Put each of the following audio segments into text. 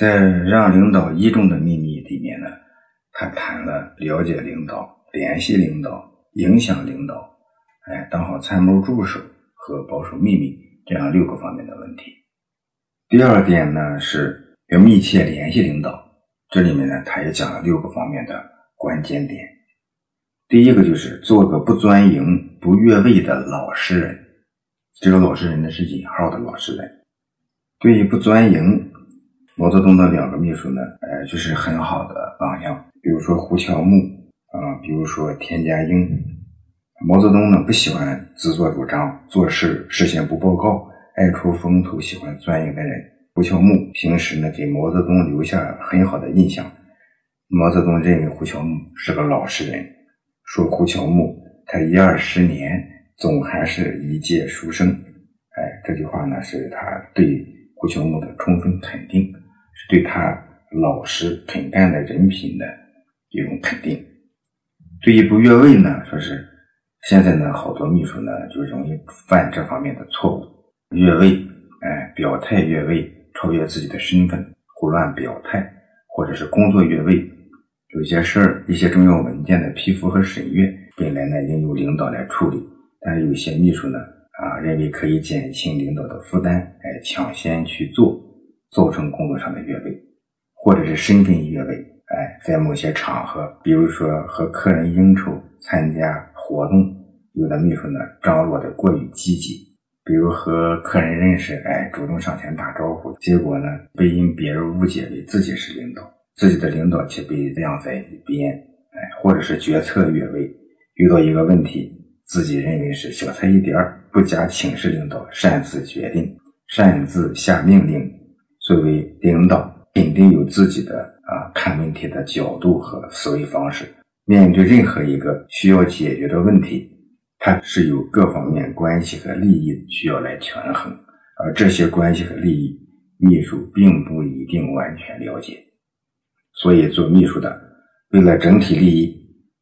在《让领导倚重的秘密》里面呢，他谈了了解领导、联系领导、影响领导，哎，当好参谋助手和保守秘密这样六个方面的问题。第二点呢，是要密切联系领导，这里面呢，他也讲了六个方面的关键点。第一个就是做个不钻营、不越位的老实人，这个老实人呢是引号的老实人。对于不钻营。毛泽东的两个秘书呢，呃，就是很好的榜样。比如说胡乔木啊，比如说田家英。毛泽东呢不喜欢自作主张，做事事先不报告，爱出风头，喜欢钻营的人。胡乔木平时呢给毛泽东留下很好的印象。毛泽东认为胡乔木是个老实人，说胡乔木他一二十年总还是一介书生。哎，这句话呢是他对胡乔木的充分肯定。对他老实肯干的人品的一种肯定。对于不越位呢，说是现在呢，好多秘书呢就容易犯这方面的错误，越位，哎，表态越位，超越自己的身份，胡乱表态，或者是工作越位。有些事儿，一些重要文件的批复和审阅，本来呢应由领导来处理，但是有些秘书呢，啊，认为可以减轻领导的负担，哎，抢先去做。造成工作上的越位，或者是身份越位。哎，在某些场合，比如说和客人应酬、参加活动，有的秘书呢张罗的过于积极，比如和客人认识，哎，主动上前打招呼，结果呢被因别人误解为自己是领导，自己的领导却被晾在一边。哎，或者是决策越位，遇到一个问题，自己认为是小菜一碟，不加请示领导，擅自决定，擅自下命令。作为领导，肯定有自己的啊看问题的角度和思维方式。面对任何一个需要解决的问题，他是有各方面关系和利益需要来权衡，而这些关系和利益，秘书并不一定完全了解。所以，做秘书的，为了整体利益，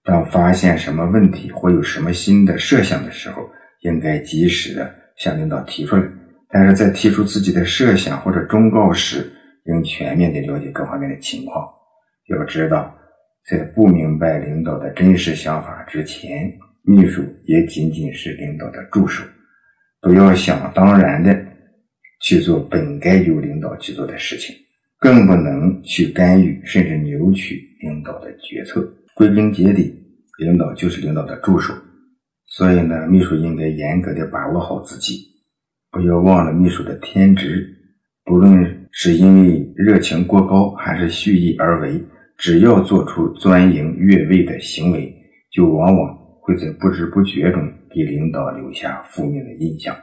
当发现什么问题或有什么新的设想的时候，应该及时的向领导提出来。但是在提出自己的设想或者忠告时，应全面的了解各方面的情况。要知道，在不明白领导的真实想法之前，秘书也仅仅是领导的助手。不要想当然的去做本该由领导去做的事情，更不能去干预甚至扭曲领导的决策。归根结底，领导就是领导的助手。所以呢，秘书应该严格的把握好自己。不要忘了秘书的天职，不论是因为热情过高，还是蓄意而为，只要做出钻营越位的行为，就往往会在不知不觉中给领导留下负面的印象，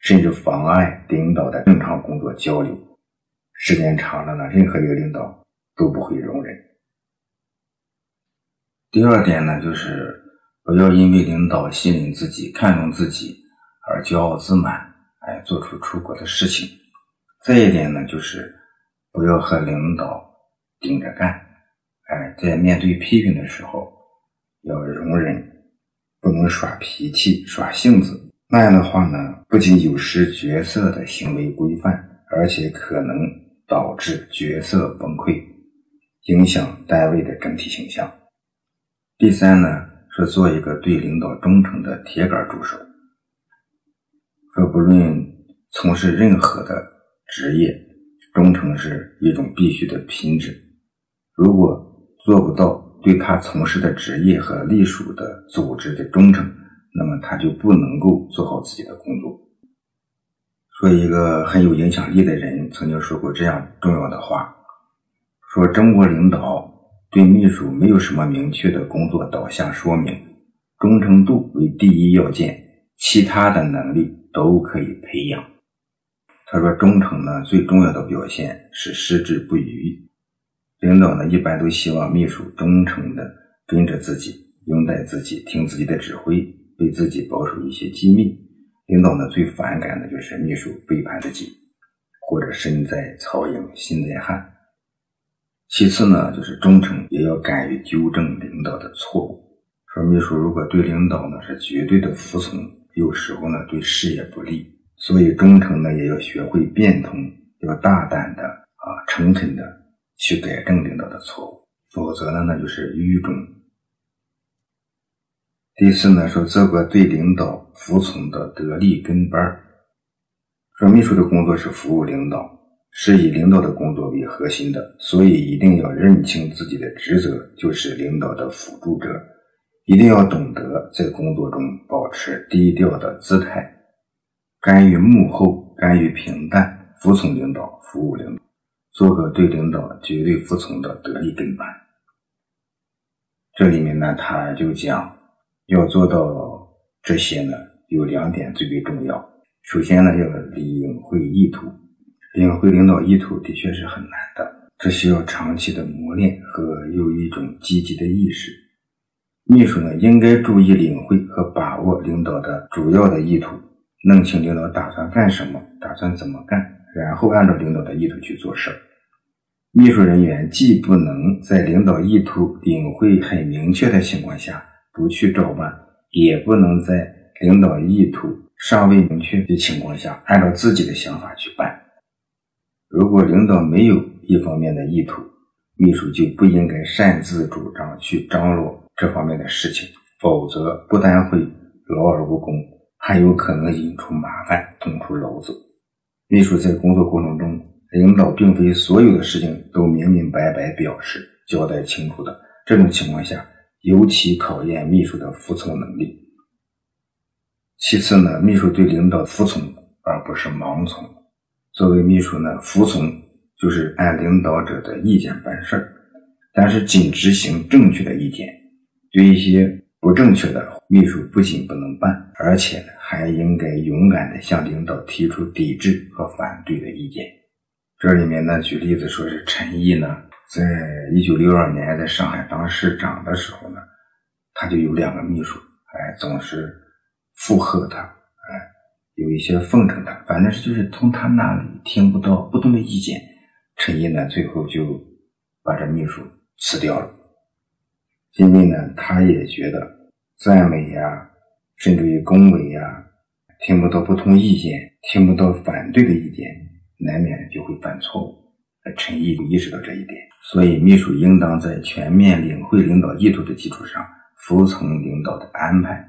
甚至妨碍领导的正常工作交流。时间长了呢，任何一个领导都不会容忍。第二点呢，就是不要因为领导信任自己、看重自己而骄傲自满。哎，做出出国的事情。再一点呢，就是不要和领导顶着干。哎，在面对批评的时候，要容忍，不能耍脾气、耍性子。那样的话呢，不仅有失角色的行为规范，而且可能导致角色崩溃，影响单位的整体形象。第三呢，是做一个对领导忠诚的铁杆助手。说不论从事任何的职业，忠诚是一种必须的品质。如果做不到对他从事的职业和隶属的组织的忠诚，那么他就不能够做好自己的工作。说一个很有影响力的人曾经说过这样重要的话：说中国领导对秘书没有什么明确的工作导向说明，忠诚度为第一要件，其他的能力。都可以培养。他说：“忠诚呢，最重要的表现是矢志不渝。领导呢，一般都希望秘书忠诚的跟着自己，拥戴自己，听自己的指挥，为自己保守一些机密。领导呢，最反感的就是秘书背叛自己，或者身在曹营心在汉。其次呢，就是忠诚也要敢于纠正领导的错误。说秘书如果对领导呢是绝对的服从。”有时候呢，对事业不利，所以忠诚呢也要学会变通，要大胆的啊，诚恳的去改正领导的错误，否则呢，那就是愚忠。第四呢，说做个对领导服从的得力跟班儿。说秘书的工作是服务领导，是以领导的工作为核心的，所以一定要认清自己的职责就是领导的辅助者，一定要懂得在工作中保持低调的姿态，甘于幕后，甘于平淡，服从领导，服务领导，做个对领导绝对服从的得力跟班。这里面呢，他就讲要做到这些呢，有两点最为重要。首先呢，要领会意图，领会领导意图的确是很难的，这需要长期的磨练和有一种积极的意识。秘书呢，应该注意领会和把握领导的主要的意图，弄清领导打算干什么，打算怎么干，然后按照领导的意图去做事儿。秘书人员既不能在领导意图领会很明确的情况下不去照办，也不能在领导意图。尚未明确的情况下，按照自己的想法去办。如果领导没有一方面的意图，秘书就不应该擅自主张去张罗这方面的事情，否则不但会劳而无功，还有可能引出麻烦，捅出篓子。秘书在工作过程中，领导并非所有的事情都明明白白表示、交代清楚的，这种情况下，尤其考验秘书的服从能力。其次呢，秘书对领导服从，而不是盲从。作为秘书呢，服从就是按领导者的意见办事儿，但是仅执行正确的意见。对一些不正确的，秘书不仅不能办，而且还应该勇敢地向领导提出抵制和反对的意见。这里面呢，举例子说是陈毅呢，在一九六二年在上海当市长的时候呢，他就有两个秘书，哎，总是。附和他，哎，有一些奉承他，反正是就是从他那里听不到不同的意见。陈毅呢，最后就把这秘书辞掉了。因为呢，他也觉得赞美呀，甚至于恭维呀，听不到不同意见，听不到反对的意见，难免就会犯错误。陈毅就意识到这一点，所以秘书应当在全面领会领导意图的基础上，服从领导的安排。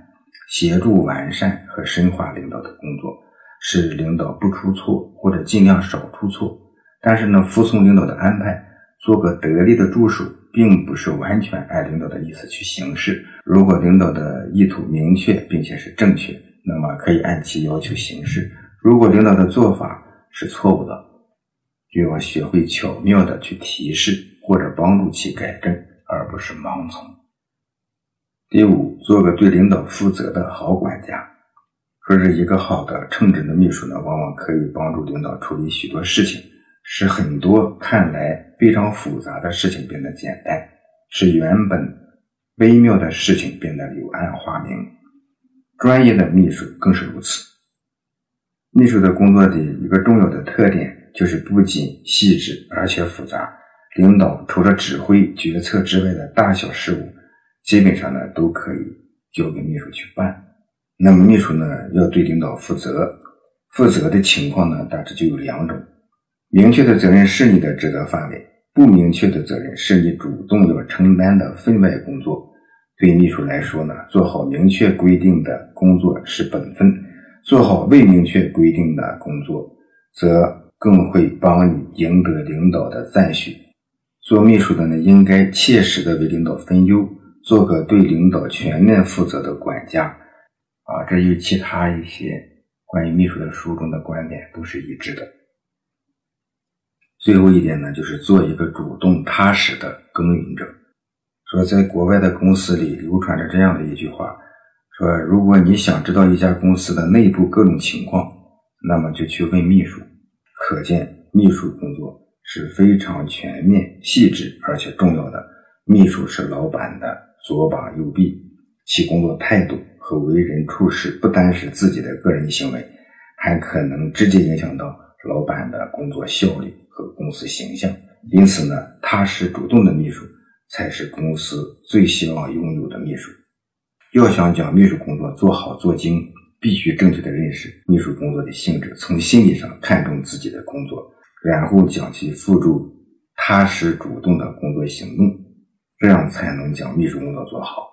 协助完善和深化领导的工作，使领导不出错或者尽量少出错。但是呢，服从领导的安排，做个得力的助手，并不是完全按领导的意思去行事。如果领导的意图明确并且是正确，那么可以按其要求行事；如果领导的做法是错误的，就要学会巧妙的去提示或者帮助其改正，而不是盲从。第五，做个对领导负责的好管家。说是一个好的称职的秘书呢，往往可以帮助领导处理许多事情，使很多看来非常复杂的事情变得简单，使原本微妙的事情变得柳暗花明。专业的秘书更是如此。秘书的工作的一个重要的特点就是不仅细致，而且复杂。领导除了指挥决策之外的大小事务。基本上呢都可以交给秘书去办。那么秘书呢要对领导负责，负责的情况呢大致就有两种：明确的责任是你的职责范围，不明确的责任是你主动要承担的分外工作。对秘书来说呢，做好明确规定的工作是本分；做好未明确规定的工作，则更会帮你赢得领导的赞许。做秘书的呢，应该切实的为领导分忧。做个对领导全面负责的管家，啊，这与其他一些关于秘书的书中的观点都是一致的。最后一点呢，就是做一个主动踏实的耕耘者。说在国外的公司里流传着这样的一句话：说如果你想知道一家公司的内部各种情况，那么就去问秘书。可见秘书工作是非常全面、细致而且重要的。秘书是老板的。左膀右臂，其工作态度和为人处事不单是自己的个人行为，还可能直接影响到老板的工作效率和公司形象。因此呢，踏实主动的秘书才是公司最希望拥有的秘书。要想将秘书工作做好做精，必须正确的认识秘书工作的性质，从心理上看重自己的工作，然后将其付诸。踏实主动的工作行动，这样才能将秘书工作做好。